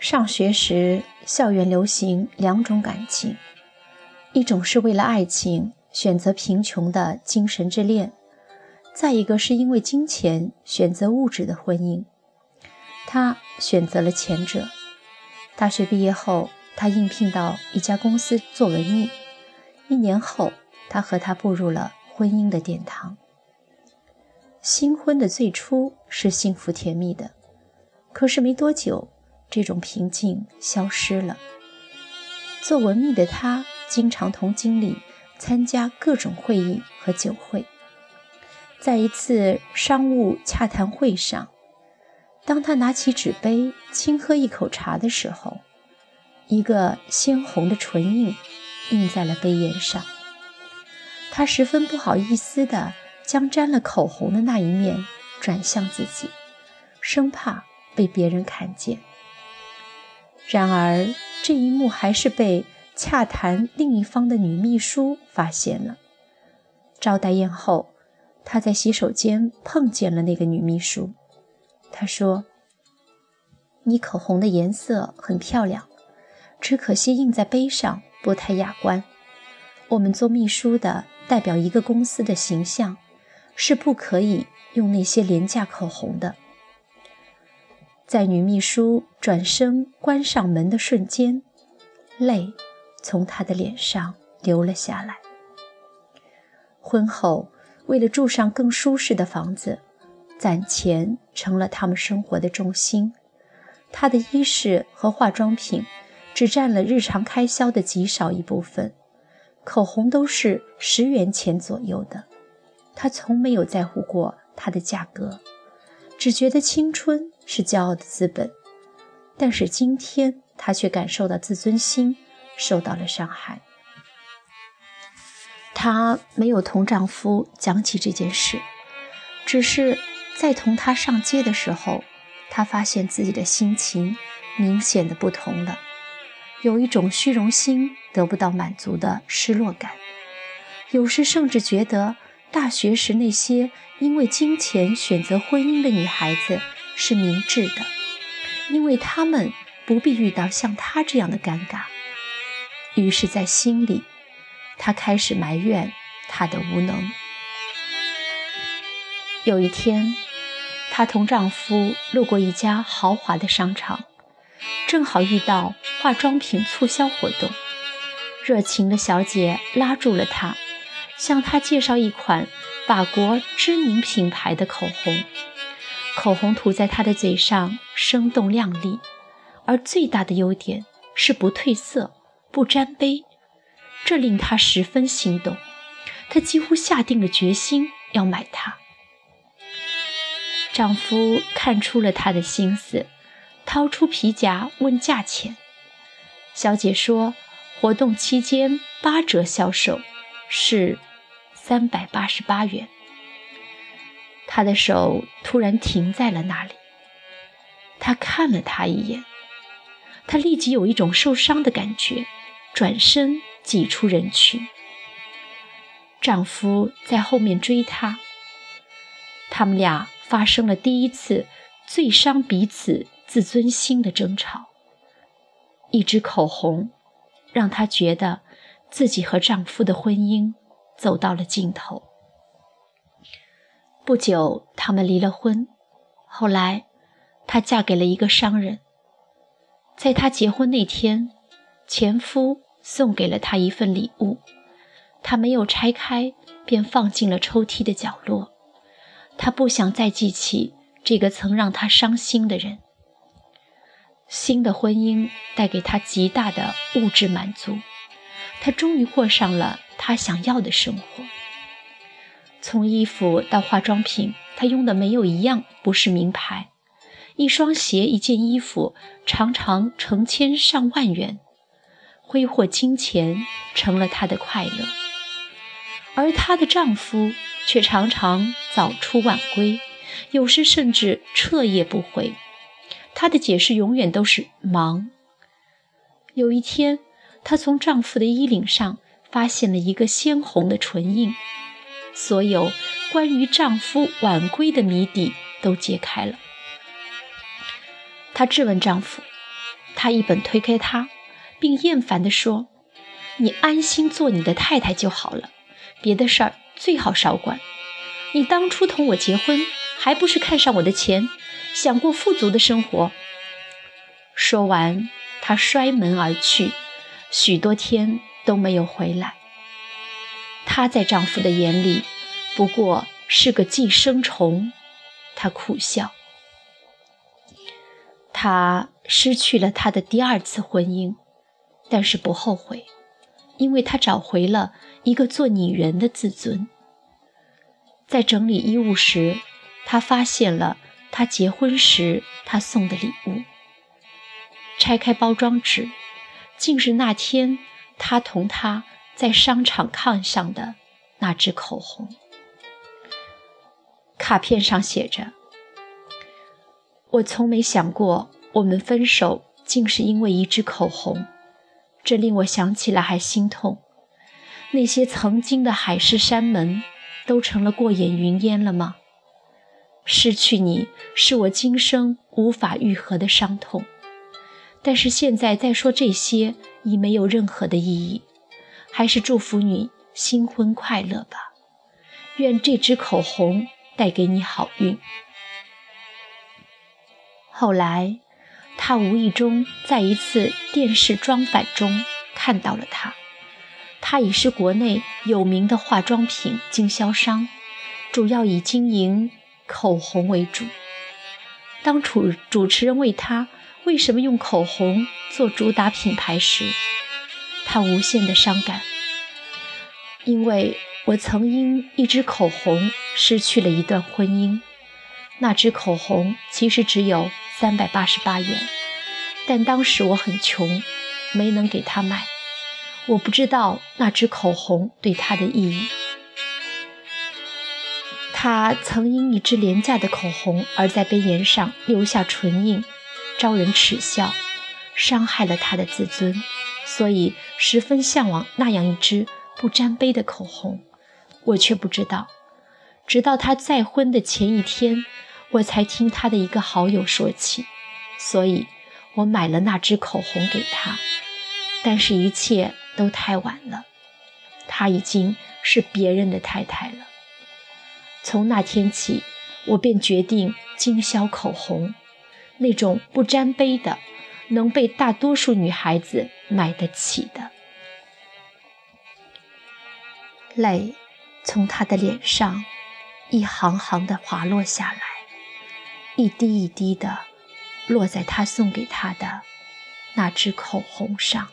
上学时，校园流行两种感情：一种是为了爱情选择贫穷的精神之恋，再一个是因为金钱选择物质的婚姻。他选择了前者。大学毕业后，他应聘到一家公司做文秘。一年后，他和她步入了婚姻的殿堂。新婚的最初是幸福甜蜜的，可是没多久，这种平静消失了。做文秘的他，经常同经理参加各种会议和酒会。在一次商务洽谈会上，当他拿起纸杯轻喝一口茶的时候，一个鲜红的唇印。印在了杯沿上。他十分不好意思地将沾了口红的那一面转向自己，生怕被别人看见。然而，这一幕还是被洽谈另一方的女秘书发现了。招待宴后，他在洗手间碰见了那个女秘书。他说：“你口红的颜色很漂亮，只可惜印在杯上。”不太雅观。我们做秘书的，代表一个公司的形象，是不可以用那些廉价口红的。在女秘书转身关上门的瞬间，泪从她的脸上流了下来。婚后，为了住上更舒适的房子，攒钱成了他们生活的重心。她的衣饰和化妆品。只占了日常开销的极少一部分，口红都是十元钱左右的。他从没有在乎过它的价格，只觉得青春是骄傲的资本。但是今天，他却感受到自尊心受到了伤害。她没有同丈夫讲起这件事，只是在同他上街的时候，她发现自己的心情明显的不同了。有一种虚荣心得不到满足的失落感，有时甚至觉得大学时那些因为金钱选择婚姻的女孩子是明智的，因为他们不必遇到像她这样的尴尬。于是，在心里，她开始埋怨她的无能。有一天，她同丈夫路过一家豪华的商场。正好遇到化妆品促销活动，热情的小姐拉住了他，向他介绍一款法国知名品牌的口红。口红涂在她的嘴上，生动亮丽，而最大的优点是不褪色、不沾杯，这令她十分心动。她几乎下定了决心要买它。丈夫看出了她的心思。掏出皮夹问价钱，小姐说：“活动期间八折销售，是三百八十八元。”他的手突然停在了那里。他看了她一眼，他立即有一种受伤的感觉，转身挤出人群。丈夫在后面追她，他们俩发生了第一次最伤彼此。自尊心的争吵，一支口红，让她觉得自己和丈夫的婚姻走到了尽头。不久，他们离了婚。后来，她嫁给了一个商人。在她结婚那天，前夫送给了她一份礼物，她没有拆开，便放进了抽屉的角落。她不想再记起这个曾让她伤心的人。新的婚姻带给她极大的物质满足，她终于过上了她想要的生活。从衣服到化妆品，她用的没有一样不是名牌。一双鞋、一件衣服，常常成千上万元。挥霍金钱成了她的快乐，而她的丈夫却常常早出晚归，有时甚至彻夜不回。她的解释永远都是忙。有一天，她从丈夫的衣领上发现了一个鲜红的唇印，所有关于丈夫晚归的谜底都揭开了。她质问丈夫：“他一本推开他，并厌烦地说：“你安心做你的太太就好了，别的事儿最好少管。你当初同我结婚，还不是看上我的钱，想过富足的生活？”说完，他摔门而去，许多天都没有回来。她在丈夫的眼里，不过是个寄生虫。她苦笑。她失去了她的第二次婚姻，但是不后悔，因为她找回了一个做女人的自尊。在整理衣物时，她发现了她结婚时他送的礼物。拆开包装纸，竟是那天他同她在商场看上的那支口红。卡片上写着：“我从没想过，我们分手竟是因为一支口红，这令我想起来还心痛。那些曾经的海誓山盟，都成了过眼云烟了吗？失去你是我今生无法愈合的伤痛。”但是现在再说这些已没有任何的意义，还是祝福你新婚快乐吧。愿这支口红带给你好运。后来，他无意中在一次电视装反中看到了他。他已是国内有名的化妆品经销商，主要以经营口红为主。当主主持人为他。为什么用口红做主打品牌时，他无限的伤感？因为我曾因一支口红失去了一段婚姻。那支口红其实只有三百八十八元，但当时我很穷，没能给他买。我不知道那支口红对他的意义。他曾因一支廉价的口红而在杯沿上留下唇印。招人耻笑，伤害了他的自尊，所以十分向往那样一支不沾杯的口红。我却不知道，直到他再婚的前一天，我才听他的一个好友说起，所以我买了那支口红给他。但是，一切都太晚了，她已经是别人的太太了。从那天起，我便决定经销口红。那种不沾杯的，能被大多数女孩子买得起的。泪从他的脸上一行行的滑落下来，一滴一滴的落在他送给他的那支口红上。